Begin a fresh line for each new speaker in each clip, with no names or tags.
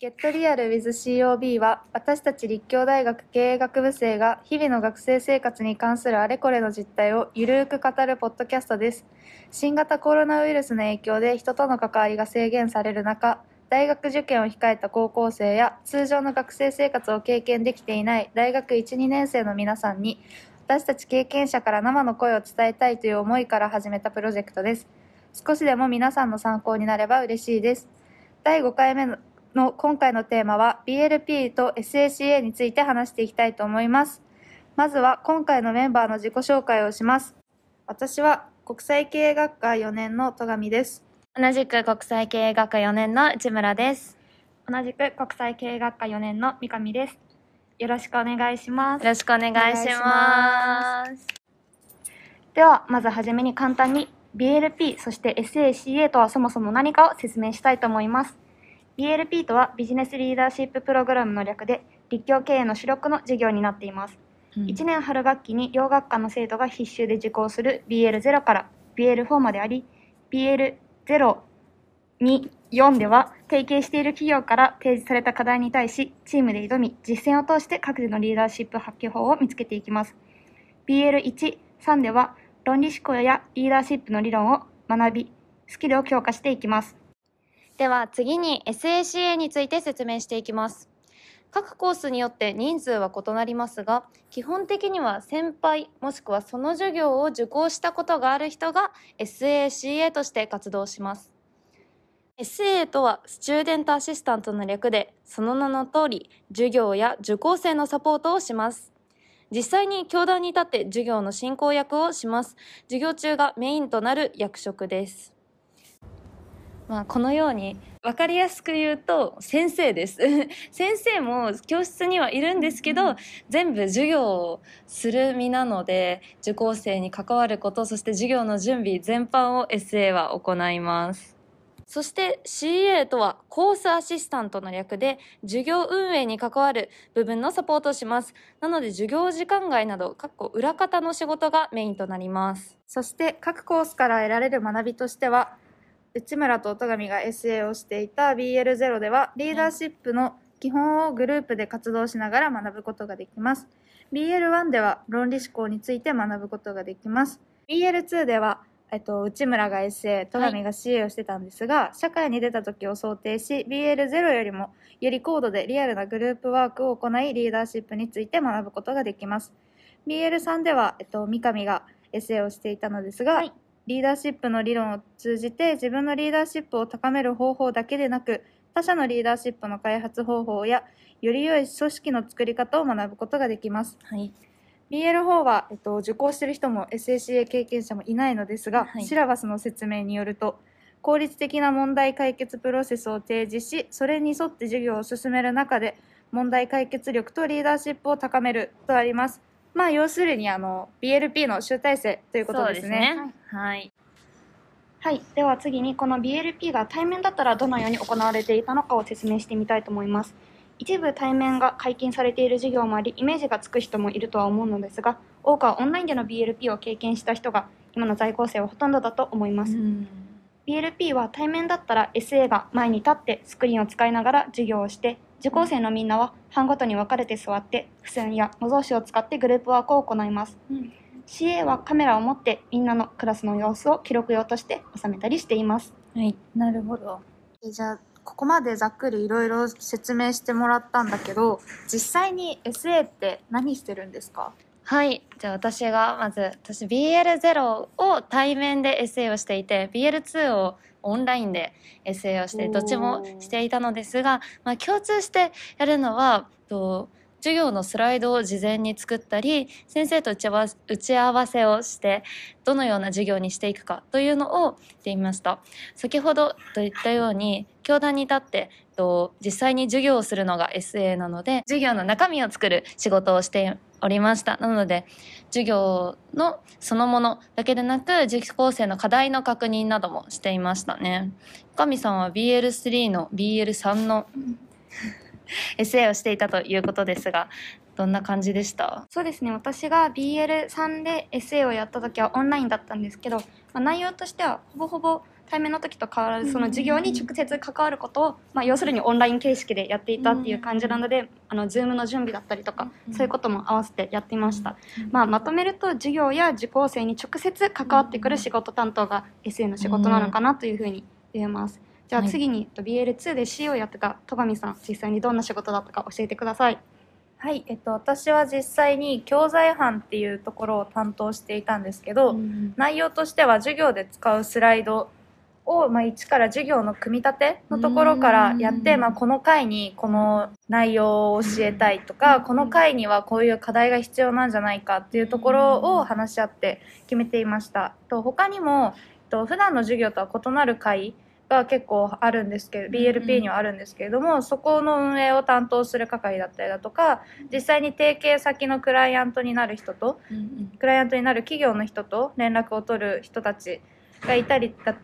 ゲットリアル with COB は私たち立教大学経営学部生が日々の学生生活に関するあれこれの実態をゆるく語るポッドキャストです。新型コロナウイルスの影響で人との関わりが制限される中、大学受験を控えた高校生や通常の学生生活を経験できていない大学1、2年生の皆さんに私たち経験者から生の声を伝えたいという思いから始めたプロジェクトです。少しでも皆さんの参考になれば嬉しいです。第5回目のの今回のテーマは BLP と SACA について話していきたいと思います。まずは今回のメンバーの自己紹介をします。私は国際経営学科4年の戸上です。
同じく国際経営学科4年の内村です。
同じく国際経営学科4年の三上です。よろしくお願いします
よ。ろしくお願いします。
では、まずはじめに簡単に BLP、そして SACA とはそもそも何かを説明したいと思います。BLP とはビジネスリーダーシッププログラムの略で、立教経営の主力の授業になっています。1年春学期に両学科の生徒が必修で受講する BL0 から BL4 まであり、BL0、2、4では提携している企業から提示された課題に対し、チームで挑み、実践を通して各自のリーダーシップ発揮法を見つけていきます。BL1、3では論理思考やリーダーシップの理論を学び、スキルを強化していきます。
では次に SACA について説明していきます。各コースによって人数は異なりますが、基本的には先輩もしくはその授業を受講したことがある人が SACA として活動します。SA とはスチューデントアシスタントの略で、その名の通り、授業や受講生のサポートをします。実際に教壇に立って授業の進行役をします。授業中がメインとなる役職です。まあ、このように分かりやすく言うと先生です。先生も教室にはいるんですけど全部授業をする身なので受講生に関わることそして授業の準備全般を SA は行います。そして CA とはコースアシスタントの略で授業運営に関わる部分のサポートをします。なので授業時間外などかっこ裏方の仕事がメインとなります。
そして各コースから得られる学びとしては内村と戸上が SA をしていた BL0 ではリーダーシップの基本をグループで活動しながら学ぶことができます。BL1 では論理思考について学ぶことができます。BL2 ではえっと、内村が SA、戸上が CA をしてたんですが、社会に出た時を想定し、BL0 よりもより高度でリアルなグループワークを行い、リーダーシップについて学ぶことができます。BL3 では、えっと、三上が SA をしていたのですが、
はい
リーダーシップの理論を通じて自分のリーダーシップを高める方法だけでなく他者のリーダーシップの開発方法やより良い組織の作り方を学ぶことができます。
はい、
BL4 は、えっと、受講している人も SACA 経験者もいないのですが、
はい。
シラバスの説明によると効率的な問題解決プロセスを提示しそれに沿って授業を進める中で問題解決力とリーダーシップを高めるとありますまあ要するにあの BLP の集大成ということですね。
すね。はい。
はい、では次にこの BLP が対面だったらどのように行われていたのかを説明してみたいと思います。一部対面が解禁されている授業もあり、イメージがつく人もいるとは思うのですが、多くはオンラインでの BLP を経験した人が今の在校生はほとんどだと思います。BLP は対面だったら SA が前に立ってスクリーンを使いながら授業をして、受講生のみんなは班ごとに分かれて座って、付箋や模造紙を使ってグループワークを行います。CA はカメラを持ってみんなのクラスの様子を記録用として収めたりしています。
はい
なるほど。じゃあ、ここまでざっくりいろいろ説明してもらったんだけど、実際に SA って何してるんですか？
はい。じゃあ私が、まず、私 BL0 を対面でエッセイをしていて、BL2 をオンラインでエッセイをして、どっちもしていたのですが、まあ共通してやるのは、と授業のスライドを事前に作ったり、先生と打ち合わせをして、どのような授業にしていくかというのをしていました。先ほどと言ったように、教壇に立って、と実際に授業をするのが SA なので、授業の中身を作る仕事をしておりました。なので、授業のそのものだけでなく、受講生の課題の確認などもしていましたね。深見さんは BL3 の BL3 のエッセイをしていたということですが、どんな感じでした？
そうですね。私が BL3 でエッセイをやった時はオンラインだったんですけど、まあ、内容としてはほぼほぼ
対面の時と変わらずその授業に直接関わることを、まあ、要するにオンライン形式でやっていたっていう感じなので、あの Zoom の準備だったりとか、そういうことも合わせてやっていました、まあ、まとめると授業や受講生に直接関わってくる仕事担当が SA の仕事なのかなというふうに言えます、じゃあ次に、と BL2 で C をやってた戸上さん実際にどんな仕事だったか教えてください。
はい、えっと、私は実際に教材班っていうところを担当していたんですけど、内容としては授業で使うスライドを、まあ、一から授業の組み立てのところからやって、まあ、この回にこの内容を教えたいとか、この回にはこういう課題が必要なんじゃないかっていうところを話し合って決めていました。と他にもと普段の授業とは異なる回が結構あるんですけど BLP にはあるんですけれども、そこの運営を担当する係だったりだとか実際に提携先のクライアントになる人とクライアントになる企業の人と連絡を取る人たちがいたりだ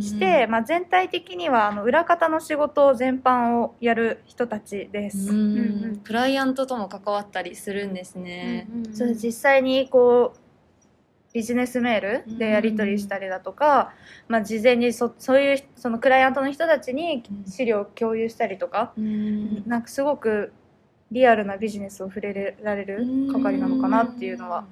して、まあ、全体的にはあの裏方の仕事全般をやる人たちです。
うん
うん
クライアントとも関わったりするんですね。
それ実際にこうビジネスメールでやり取りしたりだとか、まあ、事前にそそういうそのクライアントの人たちに資料を共有したりとか、
うん
なんかすごくリアルなビジネスを触れられる係なのかなっていうのは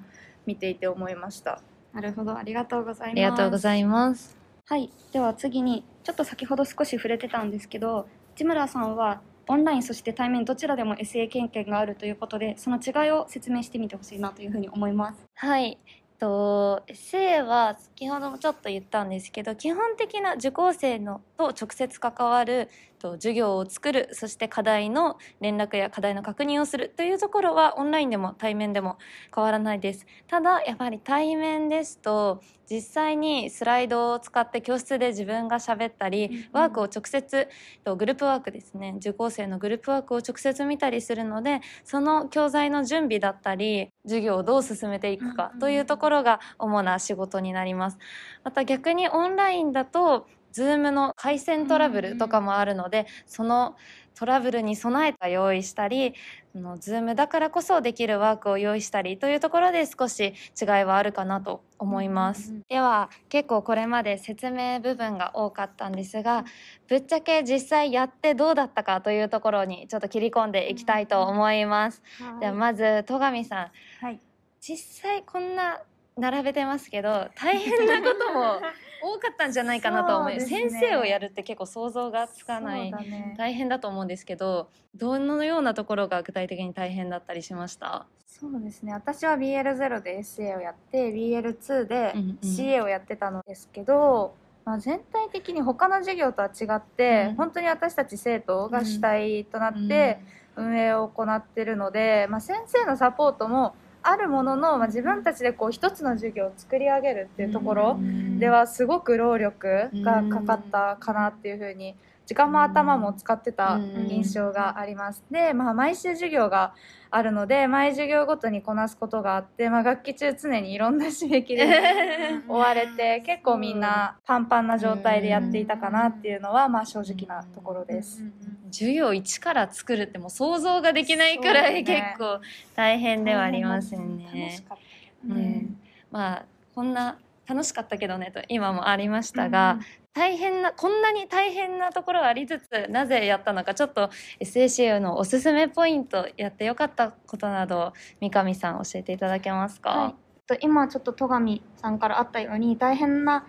見ていて思いました。
なるほどありがとうございます
ありがとうございます。
はい、では次にちょっと先ほど少し触れてたんですけど内村さんはオンラインそして対面どちらでも SA 経験があるということでその違いを説明してみてほしいなというふうに思います。
はい。と、SA は先ほどもちょっと言ったんですけど基本的な受講生のと直接関わると授業を作るそして課題の連絡や課題の確認をするというところはオンラインでも対面でも変わらないです。ただやっぱり対面ですと実際にスライドを使って教室で自分が喋ったり、ワークを直接とグループワークですね。受講生のグループワークを直接見たりするのでその教材の準備だったり授業をどう進めていくかというところが主な仕事になります。また逆にオンラインだと Zoom の回線トラブルとかもあるので、そのトラブルに備えた用意したり Zoom だからこそできるワークを用意したりというところで少し違いはあるかなと思います。では結構これまで説明部分が多かったんですがぶっちゃけ実際やってどうだったかというところにちょっと切り込んでいきたいと思います。ではまず戸上さん。
はい、
実際こんな並べてますけど大変なことも多かったんじゃないかなと思います
そうね。
先生をやるって結構想像がつかない
ね。
大変だと思うんですけどどのようなところが具体的に大変だったりしました？
そうですね。私は BL0 で SA をやって BL2 で
うんうん
CA をやってたのですけど、まあ、全体的に他の授業とは違って、
うん。
本当に私たち生徒が主体となって運営を行ってるので、まあ、先生のサポートもあるものの、まあ、自分たちでこう一つの授業を作り上げるっていうところではすごく労力がかかったかなっていうふうに時間も頭も使ってた印象があります。で、まあ、毎週授業があるので毎授業ごとにこなすことがあって、まあ、学期中常にいろんな締め切りに追われて結構みんなパンパンな状態でやっていたかなっていうのはまあ正直なところです。
授業一から作るってもう想像ができないくらい結構大変ではあります
楽
ね
ね。
うん、まあこんな楽しかったけどねと今もありましたが、大変なこんなに大変なところがありつつなぜやったのかちょっと SACU のおすすめポイントやってよかったことなどを三上さん教えていただけますか、
はい。と今ちょっと戸上さんからあったように大変な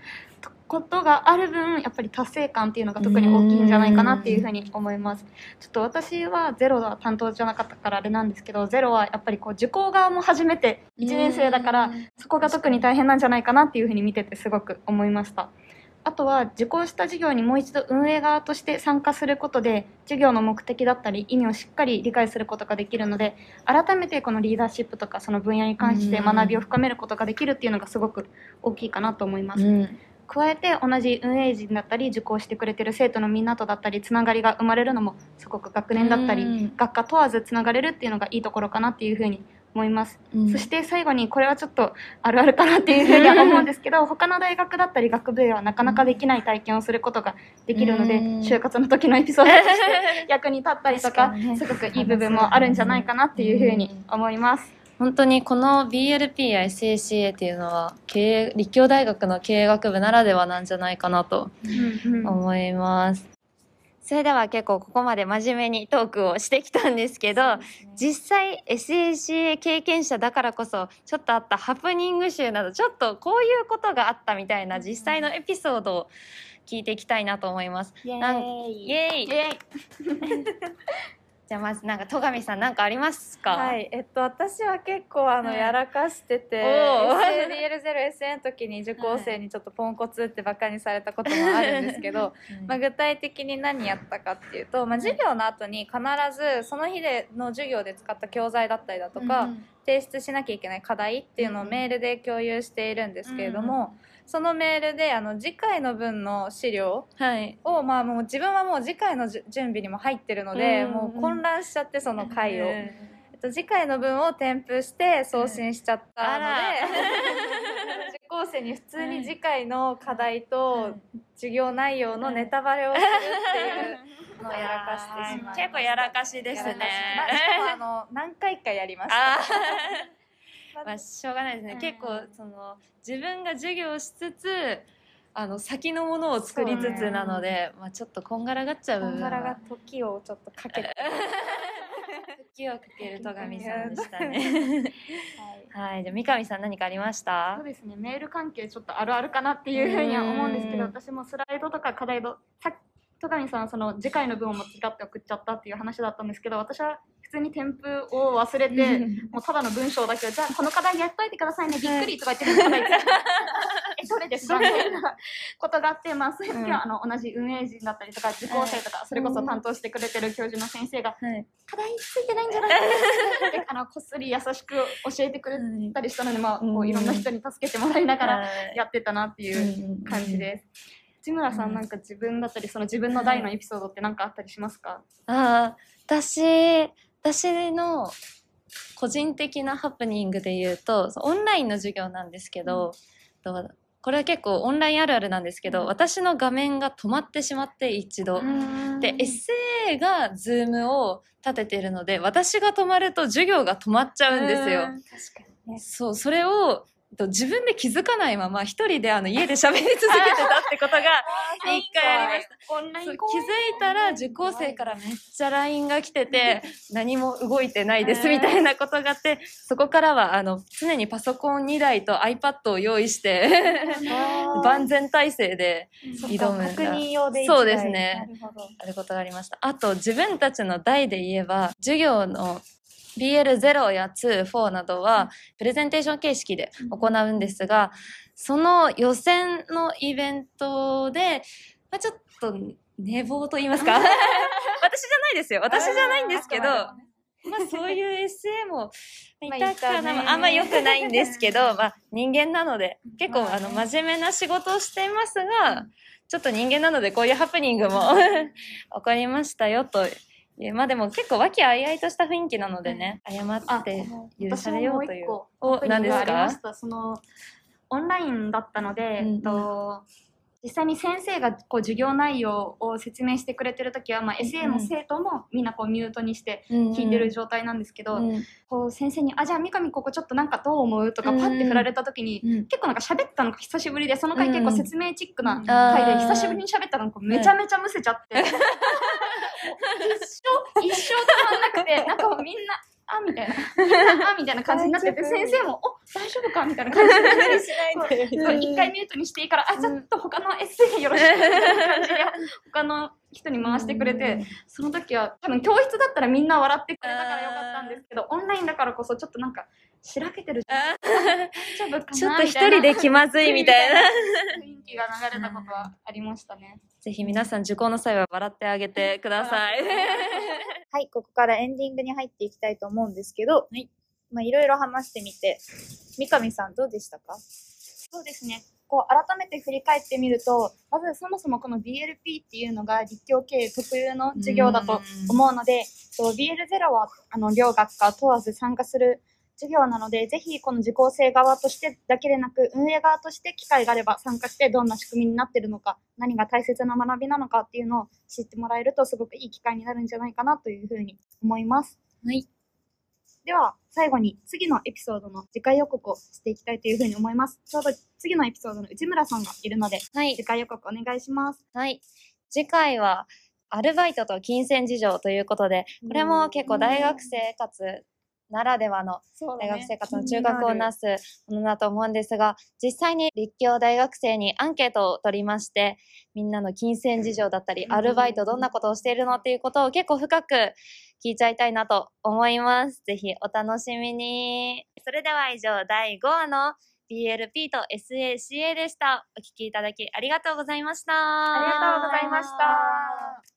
ことがある分やっぱり達成感っていうのが特に大きいんじゃないかなっていうふうに思います。ちょっと私はゼロは担当じゃなかったからあれなんですけどゼロはやっぱりこう受講側も初めて1年生だからそこが特に大変なんじゃないかなっていうふうに見ててすごく思いました。あとは受講した授業にもう一度運営側として参加することで授業の目的だったり意味をしっかり理解することができるので改めてこのリーダーシップとかその分野に関して学びを深めることができるっていうのがすごく大きいかなと思います、
うん
加えて同じ運営陣だったり受講してくれてる生徒のみんなとだったりつながりが生まれるのもすごく学年だったり、
うん。
学科問わずつながれるっていうのがいいところかなっていうふうに思います。そして最後にこれはちょっとあるあるかなっていうふうには思うんですけど 他の大学だったり学部ではなかなかできない体験をすることができるので
うん。
就活の時のエピソードとして役に立ったりとか
ね。
すごくいい部分もあるんじゃないかなっていうふうに思います。
本当にこの BLP や SACA っていうのは経営立教大学の経営学部ならではなんじゃないかなと思います。それでは結構ここまで真面目にトークをしてきたんですけど、実際 SACA 経験者だからこそちょっとあったハプニング集などちょっとこういうことがあったみたいな実際のエピソードを聞いていきたいなと思います。
イエ
なん
ーイ。
イエーイ。
イエーイ
じゃあまずなんか戸上さん何かありますか？
はい、えっと私は結構あの、
はい
やらかしてて
おー。
SABL0SN の時に受講生にちょっとポンコツってバカにされたこともあるんですけど
うん。
まあ具体的に何やったかっていうと、まあ、授業の後に必ずその日での授業で使った教材だったりだとか、提出しなきゃいけない課題っていうのをメールで共有しているんですけれども、そのメールであの次回の分の資料
はい。
を、まあ、もう自分はもう次回の準備にも入ってるので、
うん
もう混乱しちゃってその回を、
うん
えっと、次回の分を添付して送信しちゃったので、
あら。
受講生に普通に次回の課題と授業内容のネタバレをするっていうのをやらかしてしまいました。
結構やらかしですね。
ああの何回かやりました。
あ
まあ
しょうがないですね、
うん
結構その自分が授業しつつあの先のものを作りつつなので、まあ、ちょっとこんがらがっちゃう。
こんがらが時をちょっとかけて、
時をかける戸上さんでしたね。はい。じゃあ三上さん何かありました？
そうですね。メール関係ちょっとあるあるかなっていうふうには思うんですけど
うん。
私もスライドとか課題のさっ戸上さんはその次回の文を間違って送っちゃったっていう話だったんですけど私は普通に添付を忘れてもうただの文章だけじゃあこの課題やっといてくださいねびっくりとか言って課題 えどれですか？みたいなことがあってまあそういう時はあの同じ運営陣だったりとか受講生とかそれこそ担当してくれてる教授の先生が
はい。
課題ついてないんじゃない？かってあのこっそり優しく教えてくれたりしたので、まあ、こういろんな人に助けてもらいながらやってたなっていう感じです。内村さんなんか自分だったりその自分の代のエピソードって何かあったりしますか？
ああ、私、私の個人的なハプニングで言うと、オンラインの授業なんですけど、とこれは結構オンラインあるあるなんですけど、
うん。
私の画面が止まってしまって一度。で、SA がズームを立てているので、私が止まると授業が止まっちゃうんですよ。
確かにね。
そう、それを、と自分で気づかないまま一人であの家で喋り続けてたってことが 一回ありました。
オンラ
そう気づいたら受講生からめっちゃ LINE が来てて 何も動いてないですみたいなことがあってそこからはあの常にパソコン2台と iPad を用意して 万全体制で挑むんだ。
確認用で一台。
そうですね。あることがありました。あと自分たちの代で言えば授業の BL0 や2、4などはプレゼンテーション形式で行うんですが、その予選のイベントで、まあ、ちょっと寝坊と言いますか。私じゃないですよ。私じゃないんですけど、
あ
まあそういう SA もい
まあ
たかな、まああんま良くないんですけど、まあ人間なので、結構
まあ
の真面目な仕事をしていますが、ちょっと人間なのでこういうハプニングも 起こりましたよと。まあでも結構和気あいあいとした雰囲気なのでね、謝って許されようという。お、何ですか？
たそのオンラインだったので、
うんうん。
えっと実際に先生がこう授業内容を説明してくれてる時は、まあ、SA の生徒もみんなこうミュートにして聞いてる状態なんですけど、
うん。
こう先生に「あじゃあ三上ここちょっとなんかどう思う?」とか
うん
パッて振られた時に、
うん。
結構なんか喋ったのが久しぶりでその回結構説明チックな
うん。
回で久しぶりに喋ったのがめちゃめちゃむせちゃって、一生一生止まんなくて なんかもうみんな「あ」みたいな「みんなあ」みたいな感じになってて 先生も「お大丈夫か?」みたいな感じで。
しな
一回ミュートにしていいから、あ、ちょっと他のエッセイよろしくみたいな感じで、他の人に回してくれて、その時は多分教室だったらみんな笑ってくれたからよかったんですけど、オンラインだからこそちょっとなんか、しらけてるじゃん。
ちょっと一人で気まずいみたいな。
雰囲気が流れたことはありましたね。
ぜひ皆さん受講の際は笑ってあげてください。
はい、ここからエンディングに入っていきたいと思うんですけど、
はい。
まあ、いろいろ話してみて、三上さんどうでしたか？
そうですね。こう改めて振り返ってみると、まずそもそもこの BLP っていうのが立教経営特有の授業だと思うので、そう BL0 はあの両学科問わず参加する授業なので、ぜひこの受講生側としてだけでなく、運営側として機会があれば参加してどんな仕組みになっているのか、何が大切な学びなのかっていうのを知ってもらえるとすごくいい機会になるんじゃないかなというふうに思います。
はい。
では、最後に次のエピソードの次回予告をしていきたいというふうに思います。ちょうど次のエピソードの内村さんがいるので、
はい
次。回予告お願いします。
はい。次回は、アルバイトと金銭事情ということで、これも結構大学生活ならではの大学生活の中核をなすものだと思うんですが、実際に立教大学生にアンケートを取りまして、みんなの金銭事情だったり、
うん
アルバイトどんなことをしているのっていうことを結構深く聞いちゃいたいなと思います。ぜひお楽しみに。それでは以上、第5話の BLP と SACA でした。お聞きいただきありがとうございました。
ありがとうございました。